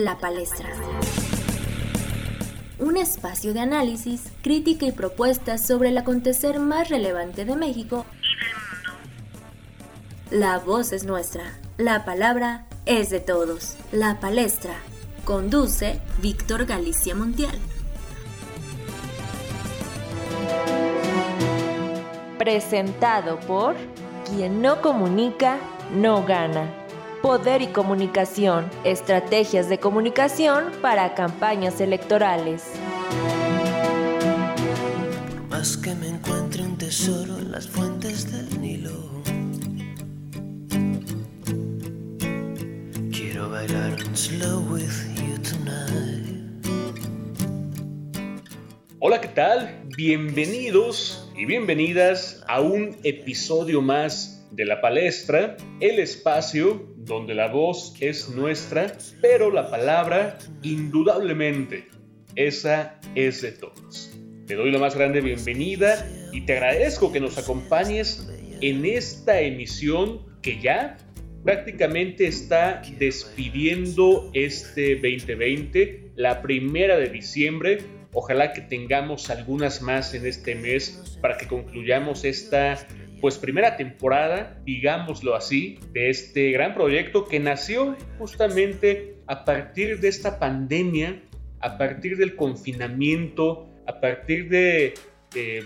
La Palestra. Un espacio de análisis, crítica y propuestas sobre el acontecer más relevante de México y del mundo. La voz es nuestra, la palabra es de todos. La Palestra. Conduce Víctor Galicia Montiel. Presentado por Quien no comunica, no gana. Poder y comunicación, estrategias de comunicación para campañas electorales. más que me encuentre un tesoro en las fuentes del Nilo. Quiero bailar un slow with you tonight. Hola, ¿qué tal? Bienvenidos y bienvenidas a un episodio más de La Palestra, el espacio donde la voz es nuestra, pero la palabra, indudablemente, esa es de todos. Te doy la más grande bienvenida y te agradezco que nos acompañes en esta emisión que ya prácticamente está despidiendo este 2020, la primera de diciembre. Ojalá que tengamos algunas más en este mes para que concluyamos esta pues primera temporada, digámoslo así, de este gran proyecto que nació justamente a partir de esta pandemia, a partir del confinamiento, a partir de,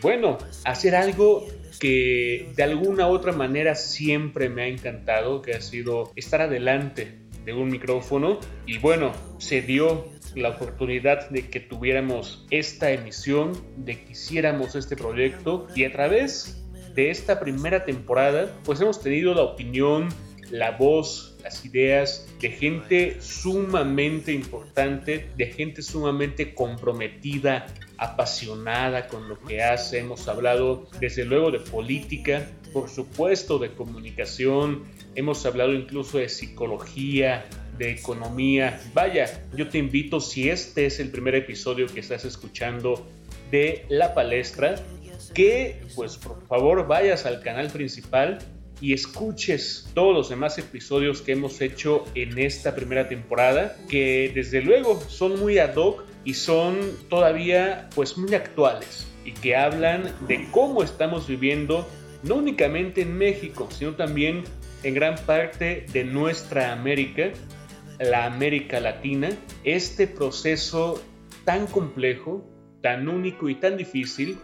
bueno, hacer algo que de alguna otra manera siempre me ha encantado, que ha sido estar adelante de un micrófono. Y bueno, se dio la oportunidad de que tuviéramos esta emisión, de que hiciéramos este proyecto y a través de esta primera temporada, pues hemos tenido la opinión, la voz, las ideas de gente sumamente importante, de gente sumamente comprometida, apasionada con lo que hace. Hemos hablado desde luego de política, por supuesto de comunicación, hemos hablado incluso de psicología, de economía. Vaya, yo te invito, si este es el primer episodio que estás escuchando de La Palestra, que pues por favor vayas al canal principal y escuches todos los demás episodios que hemos hecho en esta primera temporada, que desde luego son muy ad hoc y son todavía pues muy actuales y que hablan de cómo estamos viviendo no únicamente en México, sino también en gran parte de nuestra América, la América Latina, este proceso tan complejo, tan único y tan difícil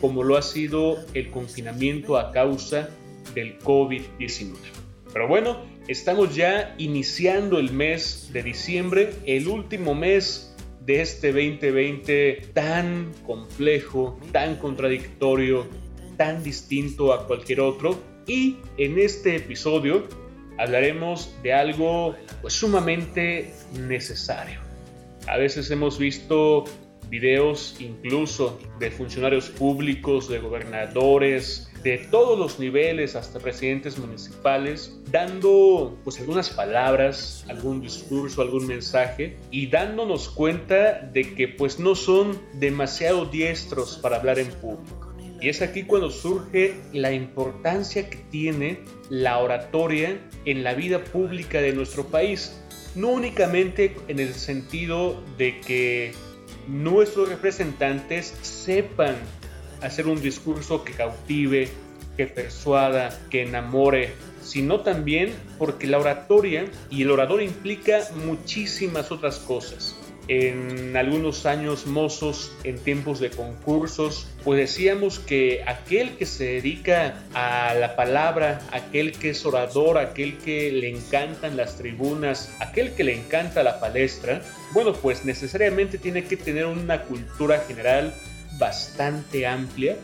como lo ha sido el confinamiento a causa del COVID-19. Pero bueno, estamos ya iniciando el mes de diciembre, el último mes de este 2020 tan complejo, tan contradictorio, tan distinto a cualquier otro. Y en este episodio hablaremos de algo pues, sumamente necesario. A veces hemos visto videos incluso de funcionarios públicos, de gobernadores, de todos los niveles, hasta presidentes municipales, dando pues algunas palabras, algún discurso, algún mensaje y dándonos cuenta de que pues no son demasiado diestros para hablar en público. Y es aquí cuando surge la importancia que tiene la oratoria en la vida pública de nuestro país. No únicamente en el sentido de que nuestros representantes sepan hacer un discurso que cautive, que persuada, que enamore, sino también porque la oratoria y el orador implica muchísimas otras cosas en algunos años mozos, en tiempos de concursos, pues decíamos que aquel que se dedica a la palabra, aquel que es orador, aquel que le encantan las tribunas, aquel que le encanta la palestra, bueno, pues necesariamente tiene que tener una cultura general bastante amplia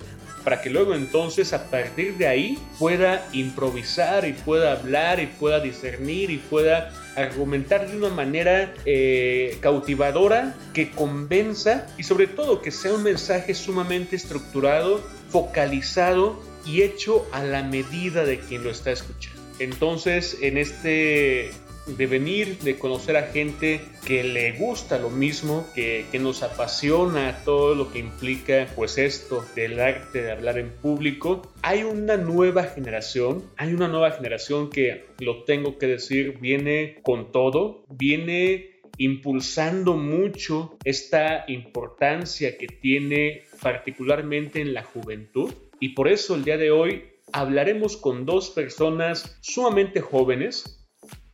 para que luego entonces a partir de ahí pueda improvisar y pueda hablar y pueda discernir y pueda argumentar de una manera eh, cautivadora que convenza y sobre todo que sea un mensaje sumamente estructurado, focalizado y hecho a la medida de quien lo está escuchando. Entonces, en este de venir, de conocer a gente que le gusta lo mismo, que, que, nos apasiona todo lo que implica pues esto del arte de hablar en público. Hay una nueva generación, hay una nueva generación que, lo tengo que decir, viene con todo, viene impulsando mucho esta importancia que tiene particularmente en la juventud. Y por eso el día de hoy hablaremos con dos personas sumamente jóvenes,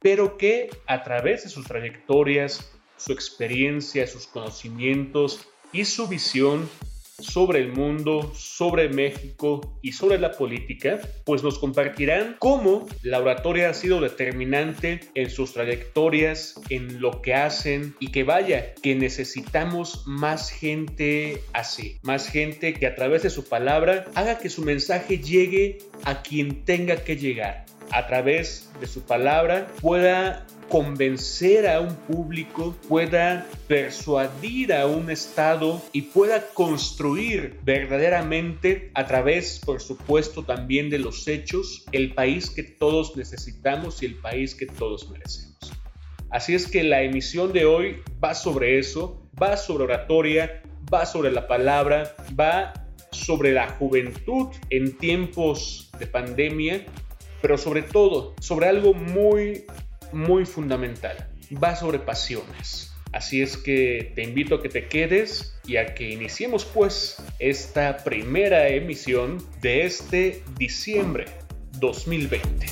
pero que a través de sus trayectorias, su experiencia, sus conocimientos y su visión sobre el mundo, sobre México y sobre la política, pues nos compartirán cómo la oratoria ha sido determinante en sus trayectorias, en lo que hacen y que vaya, que necesitamos más gente así, más gente que a través de su palabra haga que su mensaje llegue a quien tenga que llegar a través de su palabra pueda convencer a un público, pueda persuadir a un Estado y pueda construir verdaderamente a través, por supuesto, también de los hechos, el país que todos necesitamos y el país que todos merecemos. Así es que la emisión de hoy va sobre eso, va sobre oratoria, va sobre la palabra, va sobre la juventud en tiempos de pandemia, pero sobre todo sobre algo muy muy fundamental. Va sobre pasiones. Así es que te invito a que te quedes y a que iniciemos pues esta primera emisión de este diciembre 2020.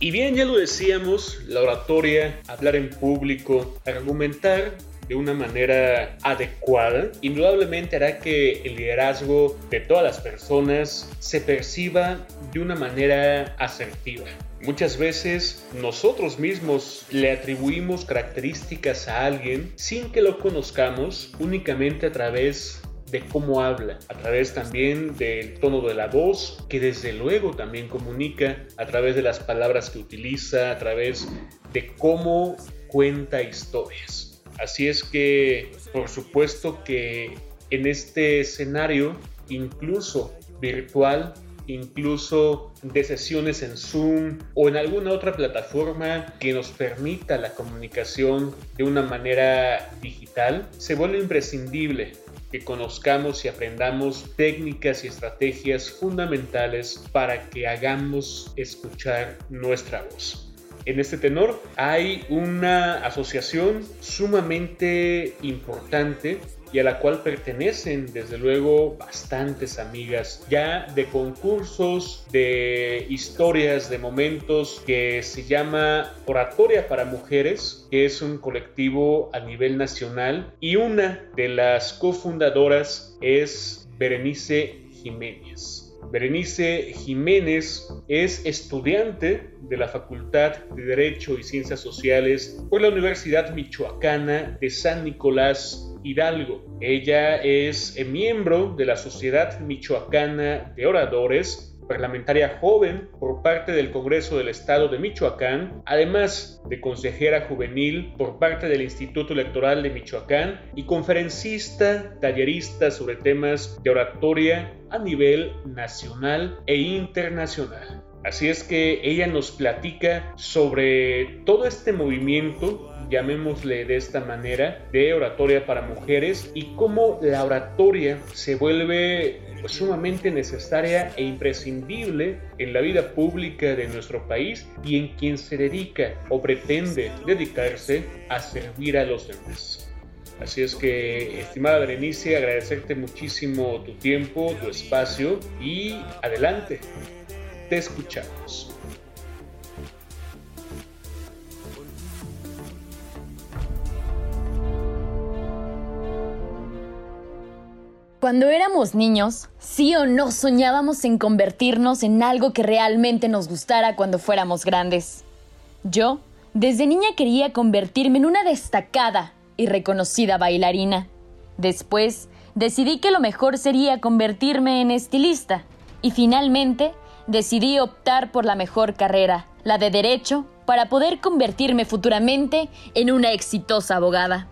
Y bien, ya lo decíamos, la oratoria, hablar en público, argumentar de una manera adecuada, indudablemente hará que el liderazgo de todas las personas se perciba de una manera asertiva. Muchas veces nosotros mismos le atribuimos características a alguien sin que lo conozcamos únicamente a través de cómo habla, a través también del tono de la voz, que desde luego también comunica a través de las palabras que utiliza, a través de cómo cuenta historias. Así es que, por supuesto que en este escenario, incluso virtual, incluso de sesiones en Zoom o en alguna otra plataforma que nos permita la comunicación de una manera digital, se vuelve imprescindible que conozcamos y aprendamos técnicas y estrategias fundamentales para que hagamos escuchar nuestra voz en este tenor. Hay una asociación sumamente importante y a la cual pertenecen desde luego bastantes amigas ya de concursos, de historias, de momentos que se llama Oratoria para Mujeres, que es un colectivo a nivel nacional y una de las cofundadoras es Berenice Jiménez. Berenice Jiménez es estudiante de la Facultad de Derecho y Ciencias Sociales por la Universidad Michoacana de San Nicolás Hidalgo. Ella es miembro de la Sociedad Michoacana de Oradores parlamentaria joven por parte del Congreso del Estado de Michoacán, además de consejera juvenil por parte del Instituto Electoral de Michoacán y conferencista, tallerista sobre temas de oratoria a nivel nacional e internacional. Así es que ella nos platica sobre todo este movimiento, llamémosle de esta manera, de oratoria para mujeres y cómo la oratoria se vuelve sumamente necesaria e imprescindible en la vida pública de nuestro país y en quien se dedica o pretende dedicarse a servir a los demás. Así es que, estimada Berenice, agradecerte muchísimo tu tiempo, tu espacio y adelante, escuchamos. Cuando éramos niños, sí o no soñábamos en convertirnos en algo que realmente nos gustara cuando fuéramos grandes. Yo, desde niña quería convertirme en una destacada y reconocida bailarina. Después, decidí que lo mejor sería convertirme en estilista y finalmente decidí optar por la mejor carrera, la de derecho, para poder convertirme futuramente en una exitosa abogada.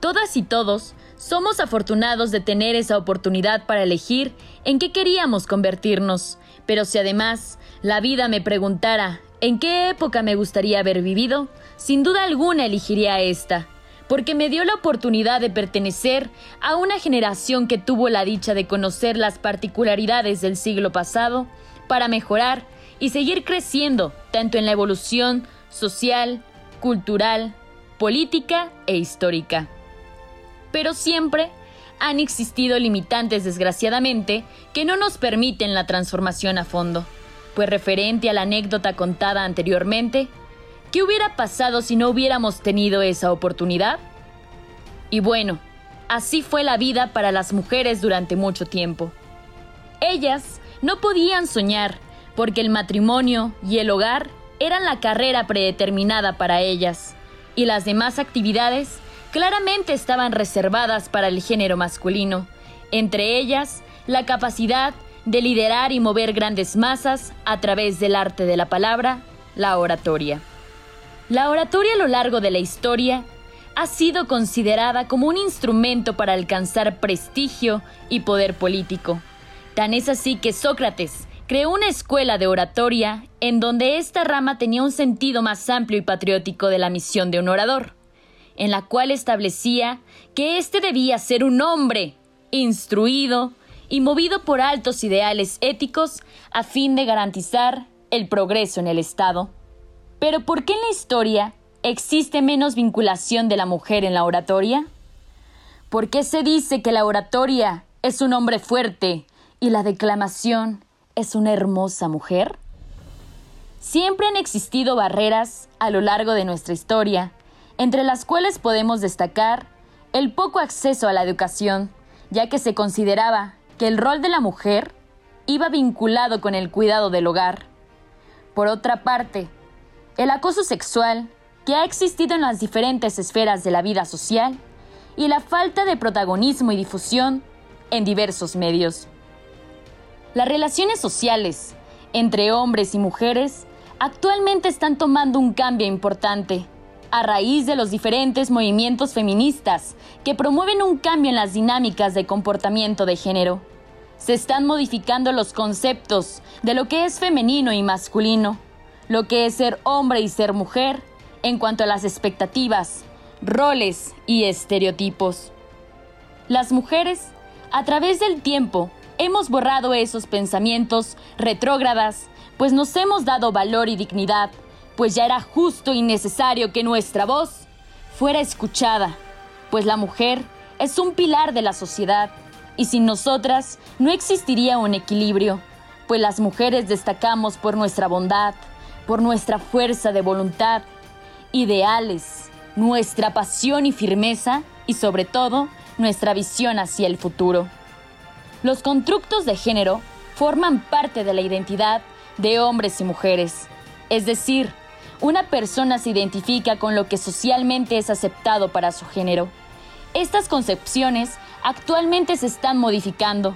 Todas y todos somos afortunados de tener esa oportunidad para elegir en qué queríamos convertirnos, pero si además la vida me preguntara en qué época me gustaría haber vivido, sin duda alguna elegiría esta, porque me dio la oportunidad de pertenecer a una generación que tuvo la dicha de conocer las particularidades del siglo pasado, para mejorar y seguir creciendo tanto en la evolución social, cultural, política e histórica. Pero siempre han existido limitantes, desgraciadamente, que no nos permiten la transformación a fondo. Pues referente a la anécdota contada anteriormente, ¿qué hubiera pasado si no hubiéramos tenido esa oportunidad? Y bueno, así fue la vida para las mujeres durante mucho tiempo. Ellas no podían soñar, porque el matrimonio y el hogar eran la carrera predeterminada para ellas, y las demás actividades claramente estaban reservadas para el género masculino, entre ellas la capacidad de liderar y mover grandes masas a través del arte de la palabra, la oratoria. La oratoria a lo largo de la historia ha sido considerada como un instrumento para alcanzar prestigio y poder político. Tan es así que Sócrates creó una escuela de oratoria en donde esta rama tenía un sentido más amplio y patriótico de la misión de un orador en la cual establecía que éste debía ser un hombre instruido y movido por altos ideales éticos a fin de garantizar el progreso en el Estado. Pero ¿por qué en la historia existe menos vinculación de la mujer en la oratoria? ¿Por qué se dice que la oratoria es un hombre fuerte y la declamación es una hermosa mujer? Siempre han existido barreras a lo largo de nuestra historia entre las cuales podemos destacar el poco acceso a la educación, ya que se consideraba que el rol de la mujer iba vinculado con el cuidado del hogar. Por otra parte, el acoso sexual que ha existido en las diferentes esferas de la vida social y la falta de protagonismo y difusión en diversos medios. Las relaciones sociales entre hombres y mujeres actualmente están tomando un cambio importante a raíz de los diferentes movimientos feministas que promueven un cambio en las dinámicas de comportamiento de género. Se están modificando los conceptos de lo que es femenino y masculino, lo que es ser hombre y ser mujer, en cuanto a las expectativas, roles y estereotipos. Las mujeres, a través del tiempo, hemos borrado esos pensamientos retrógradas, pues nos hemos dado valor y dignidad pues ya era justo y necesario que nuestra voz fuera escuchada, pues la mujer es un pilar de la sociedad y sin nosotras no existiría un equilibrio, pues las mujeres destacamos por nuestra bondad, por nuestra fuerza de voluntad, ideales, nuestra pasión y firmeza y sobre todo nuestra visión hacia el futuro. Los constructos de género forman parte de la identidad de hombres y mujeres, es decir, una persona se identifica con lo que socialmente es aceptado para su género. Estas concepciones actualmente se están modificando.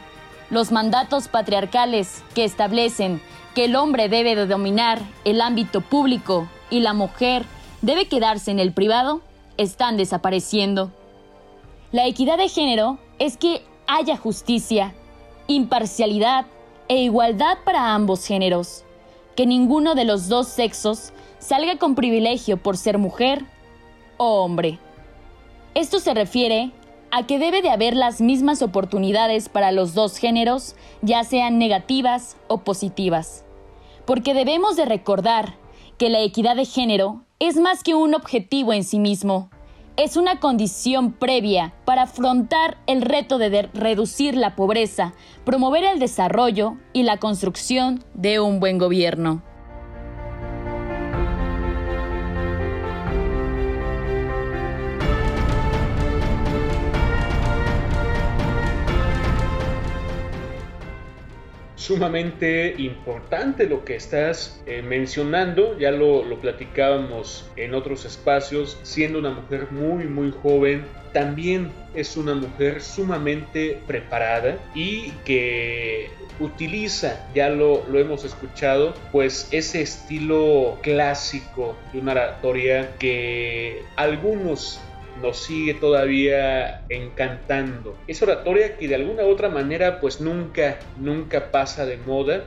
Los mandatos patriarcales que establecen que el hombre debe de dominar el ámbito público y la mujer debe quedarse en el privado están desapareciendo. La equidad de género es que haya justicia, imparcialidad e igualdad para ambos géneros, que ninguno de los dos sexos salga con privilegio por ser mujer o hombre. Esto se refiere a que debe de haber las mismas oportunidades para los dos géneros, ya sean negativas o positivas. Porque debemos de recordar que la equidad de género es más que un objetivo en sí mismo, es una condición previa para afrontar el reto de reducir la pobreza, promover el desarrollo y la construcción de un buen gobierno. Sumamente importante lo que estás eh, mencionando, ya lo, platicábamos en otros espacios, siendo una mujer muy muy joven, también es una mujer sumamente preparada y que utiliza, ya lo, lo, hemos escuchado, pues ese estilo clásico de una oratoria que algunos nos sigue todavía encantando. Es oratoria que de alguna u otra manera pues nunca, nunca pasa de moda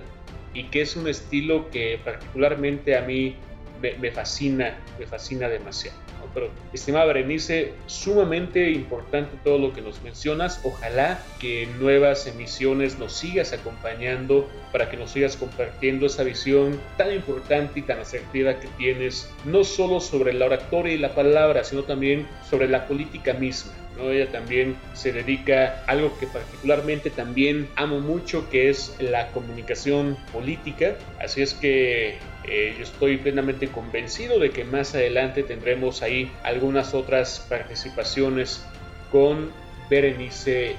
y que es un estilo que particularmente a mí me, fascina, me fascina demasiado. Pero, estimada Berenice, sumamente importante todo lo que nos mencionas. Ojalá que nuevas emisiones nos sigas acompañando para que nos sigas compartiendo esa visión tan importante y tan asertiva que tienes, no solo sobre la oratoria y la palabra, sino también sobre la política misma. ¿no? Ella también se dedica a algo que particularmente también amo mucho, que es la comunicación política. Así es que eh, estoy plenamente convencido de que más adelante tendremos ahí algunas otras participaciones con Berenice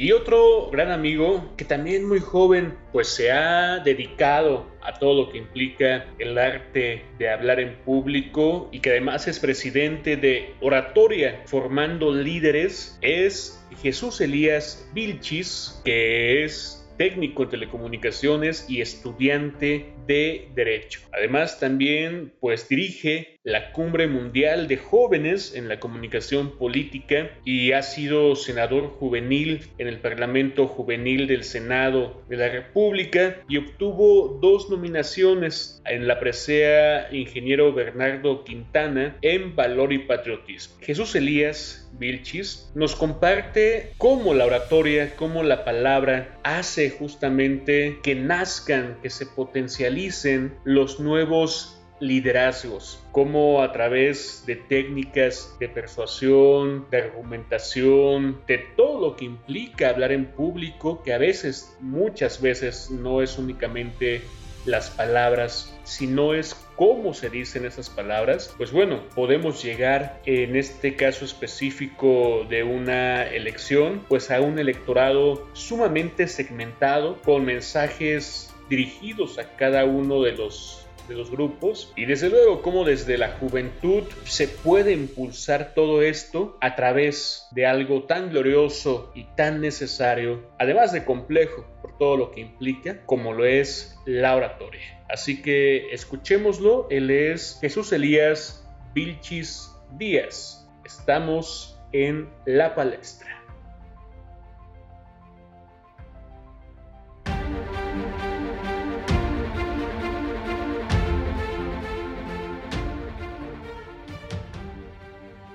y otro gran amigo que también muy joven pues se ha dedicado a todo lo que implica el arte de hablar en público y que además es presidente de Oratoria formando líderes es Jesús Elías Vilchis que es técnico en telecomunicaciones y estudiante de Derecho. Además, también pues dirige la Cumbre Mundial de Jóvenes en la Comunicación Política y ha sido senador juvenil en el Parlamento Juvenil del Senado de la República y obtuvo dos nominaciones en la presea Ingeniero Bernardo Quintana en Valor y Patriotismo. Jesús Elías Vilchis nos comparte cómo la oratoria, cómo la palabra hace justamente que nazcan, que se potencialicen los nuevos liderazgos, cómo a través de técnicas de persuasión, de argumentación, de todo lo que implica hablar en público, que a veces, muchas veces, no es únicamente las palabras, sino es cómo se dicen esas palabras, pues bueno, podemos llegar en este caso específico de una elección, pues a un electorado sumamente segmentado con mensajes dirigidos a cada uno de los de los grupos y desde luego cómo desde la juventud se puede impulsar todo esto a través de algo tan glorioso y tan necesario, además de complejo por todo lo que implica, como lo es la oratoria. Así que escuchémoslo, él es Jesús Elías Vilchis Díaz. Estamos en la palestra.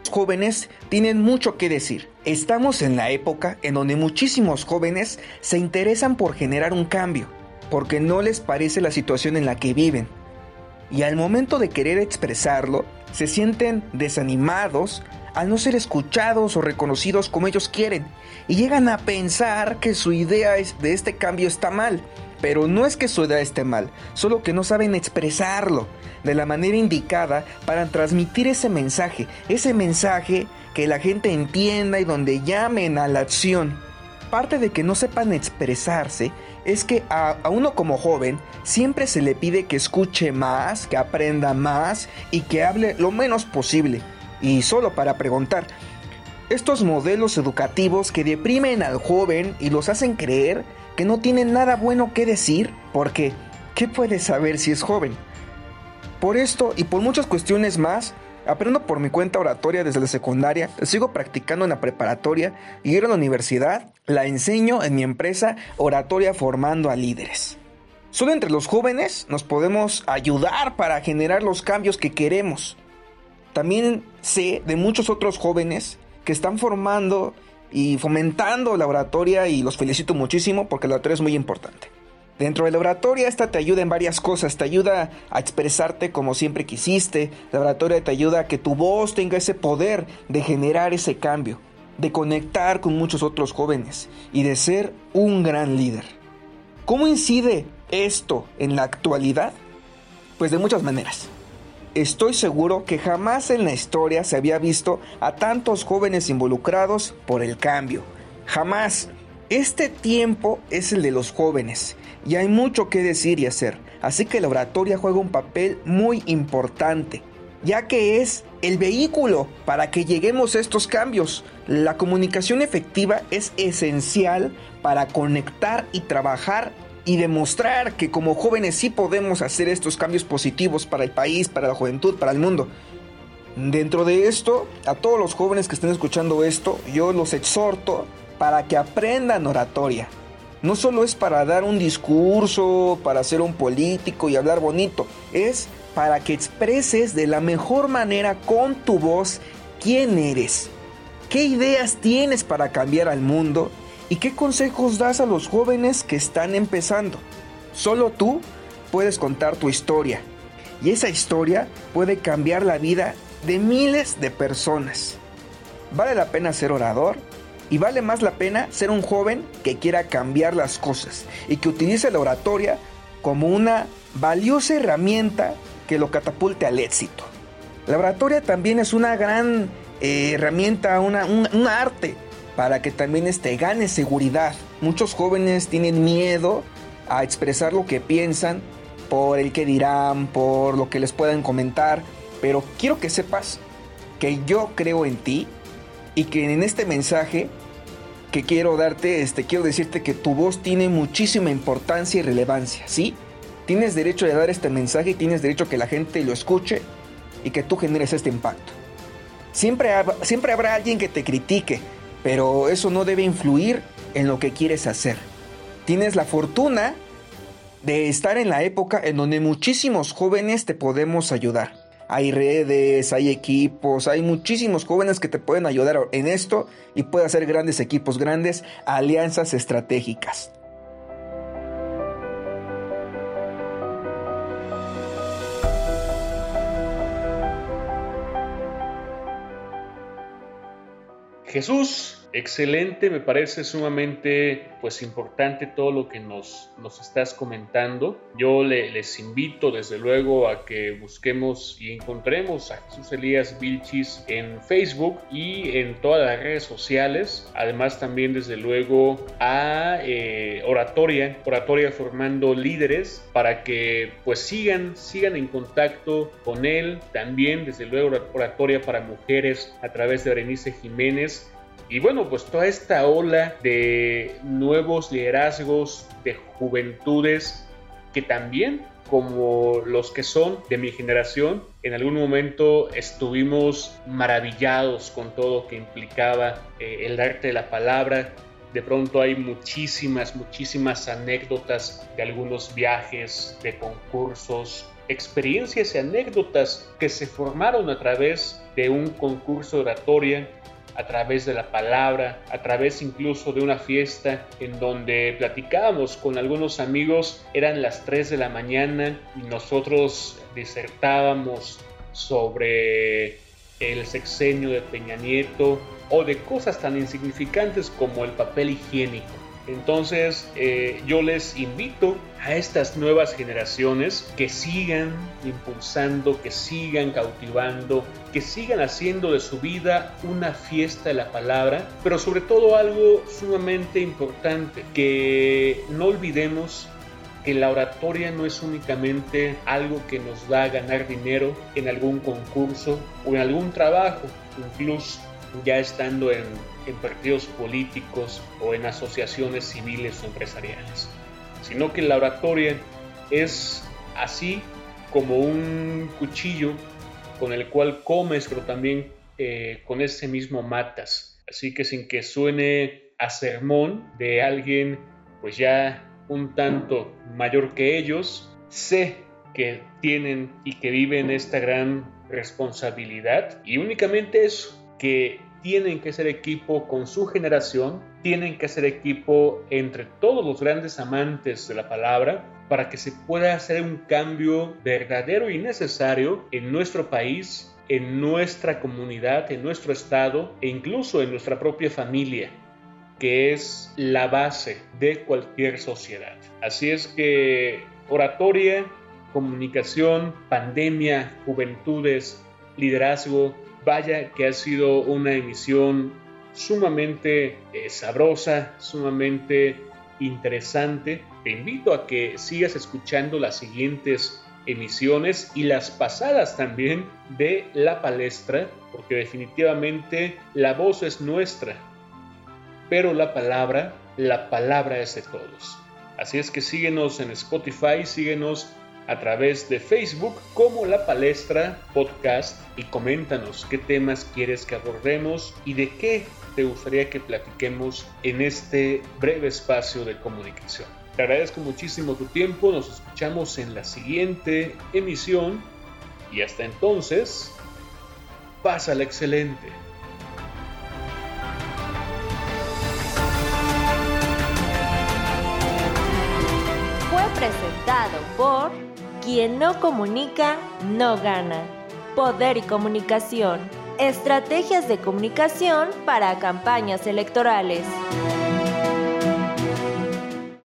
Jóvenes tienen mucho que decir. Estamos en la época en donde muchísimos jóvenes se interesan por generar un cambio, porque no les parece la situación en la que viven. Y al momento de querer expresarlo, se sienten desanimados al no ser escuchados o reconocidos como ellos quieren, y llegan a pensar que su idea de este cambio está mal. Pero no es que su idea esté mal, solo que no saben expresarlo de la manera indicada para transmitir ese mensaje, ese mensaje que la gente entienda y donde llamen a la acción. Parte de que no sepan expresarse es que a, uno como joven siempre se le pide que escuche más, que aprenda más y que hable lo menos posible. Y solo para preguntar, estos modelos educativos que deprimen al joven y los hacen creer que no tienen nada bueno que decir, porque ¿qué puede saber si es joven? Por esto y por muchas cuestiones más, aprendo por mi cuenta oratoria desde la secundaria, sigo practicando en la preparatoria y a la universidad, la enseño en mi empresa Oratoria Formando a Líderes. Solo entre los jóvenes nos podemos ayudar para generar los cambios que queremos. También sé de muchos otros jóvenes que están formando y fomentando la oratoria y los felicito muchísimo porque la oratoria es muy importante. Dentro de la oratoria esta te ayuda en varias cosas, te ayuda a expresarte como siempre quisiste, la oratoria te ayuda a que tu voz tenga ese poder de generar ese cambio, de conectar con muchos otros jóvenes y de ser un gran líder. ¿Cómo incide esto en la actualidad? Pues de muchas maneras. Estoy seguro que jamás en la historia se había visto a tantos jóvenes involucrados por el cambio. Jamás. Este tiempo es el de los jóvenes y hay mucho que decir y hacer, así que la oratoria juega un papel muy importante, ya que es el vehículo para que lleguemos a estos cambios. La comunicación efectiva es esencial para conectar y trabajar y demostrar que como jóvenes sí podemos hacer estos cambios positivos para el país, para la juventud, para el mundo. Dentro de esto, a todos los jóvenes que estén escuchando esto, yo los exhorto para que aprendan oratoria, no solo es para dar un discurso, para ser un político y hablar bonito, es para que expreses de la mejor manera con tu voz quién eres, qué ideas tienes para cambiar al mundo y qué consejos das a los jóvenes que están empezando. Solo tú puedes contar tu historia y esa historia puede cambiar la vida de miles de personas. ¿Vale la pena ser orador? Y vale más la pena ser un joven que quiera cambiar las cosas y que utilice la oratoria como una valiosa herramienta que lo catapulte al éxito. La oratoria también es una gran eh, herramienta, una, un, arte para que también este, gane seguridad. Muchos jóvenes tienen miedo a expresar lo que piensan por el que dirán, por lo que les puedan comentar, pero quiero que sepas que yo creo en ti y que en este mensaje que quiero darte, este, quiero decirte que tu voz tiene muchísima importancia y relevancia, ¿sí? Tienes derecho de dar este mensaje y tienes derecho a que la gente lo escuche y que tú generes este impacto. Siempre, siempre habrá alguien que te critique, pero eso no debe influir en lo que quieres hacer. Tienes la fortuna de estar en la época en donde muchísimos jóvenes te podemos ayudar. Hay redes, hay equipos, hay muchísimos jóvenes que te pueden ayudar en esto y puede hacer grandes equipos, grandes alianzas estratégicas. Jesús Excelente, me parece sumamente pues importante todo lo que nos, nos estás comentando. Yo les invito desde luego a que busquemos y encontremos a Jesús Elías Vilchis en Facebook y en todas las redes sociales. Además también desde luego a eh, Oratoria, Oratoria formando líderes para que pues sigan, sigan en contacto con él. También desde luego Oratoria para mujeres a través de Berenice Jiménez y bueno, pues toda esta ola de nuevos liderazgos, de juventudes, que también como los que son de mi generación, en algún momento estuvimos maravillados con todo lo que implicaba eh, el arte de la palabra. De pronto hay muchísimas, muchísimas anécdotas de algunos viajes, de concursos, experiencias y anécdotas que se formaron a través de un concurso de oratoria a través de la palabra, a través incluso de una fiesta en donde platicábamos con algunos amigos, eran las 3 de la mañana y nosotros disertábamos sobre el sexenio de Peña Nieto o de cosas tan insignificantes como el papel higiénico. Entonces eh, yo les invito a estas nuevas generaciones que sigan impulsando, que sigan cautivando, que sigan haciendo de su vida una fiesta de la palabra, pero sobre todo algo sumamente importante, que no olvidemos que la oratoria no es únicamente algo que nos va a ganar dinero en algún concurso o en algún trabajo, incluso ya estando en, en partidos políticos o en asociaciones civiles o empresariales, sino que la oratoria es así como un cuchillo con el cual comes, pero también eh, con ese mismo matas. Así que sin que suene a sermón de alguien pues ya un tanto mayor que ellos, sé que tienen y que viven esta gran responsabilidad y únicamente eso, que tienen que ser equipo con su generación, tienen que ser equipo entre todos los grandes amantes de la palabra para que se pueda hacer un cambio verdadero y necesario en nuestro país, en nuestra comunidad, en nuestro estado e incluso en nuestra propia familia que es la base de cualquier sociedad. Así es que oratoria, comunicación, pandemia, juventudes, liderazgo, Vaya que ha sido una emisión sumamente eh, sabrosa, sumamente interesante. Te invito a que sigas escuchando las siguientes emisiones y las pasadas también de la palestra, porque definitivamente la voz es nuestra, pero la palabra, la palabra es de todos. Así es que síguenos en Spotify, síguenos a través de Facebook como La Palestra Podcast y coméntanos qué temas quieres que abordemos y de qué te gustaría que platiquemos en este breve espacio de comunicación. Te agradezco muchísimo tu tiempo, nos escuchamos en la siguiente emisión y hasta entonces, pásala excelente. Fue presentado por Quien no comunica, no gana. Poder y comunicación. Estrategias de comunicación para campañas electorales.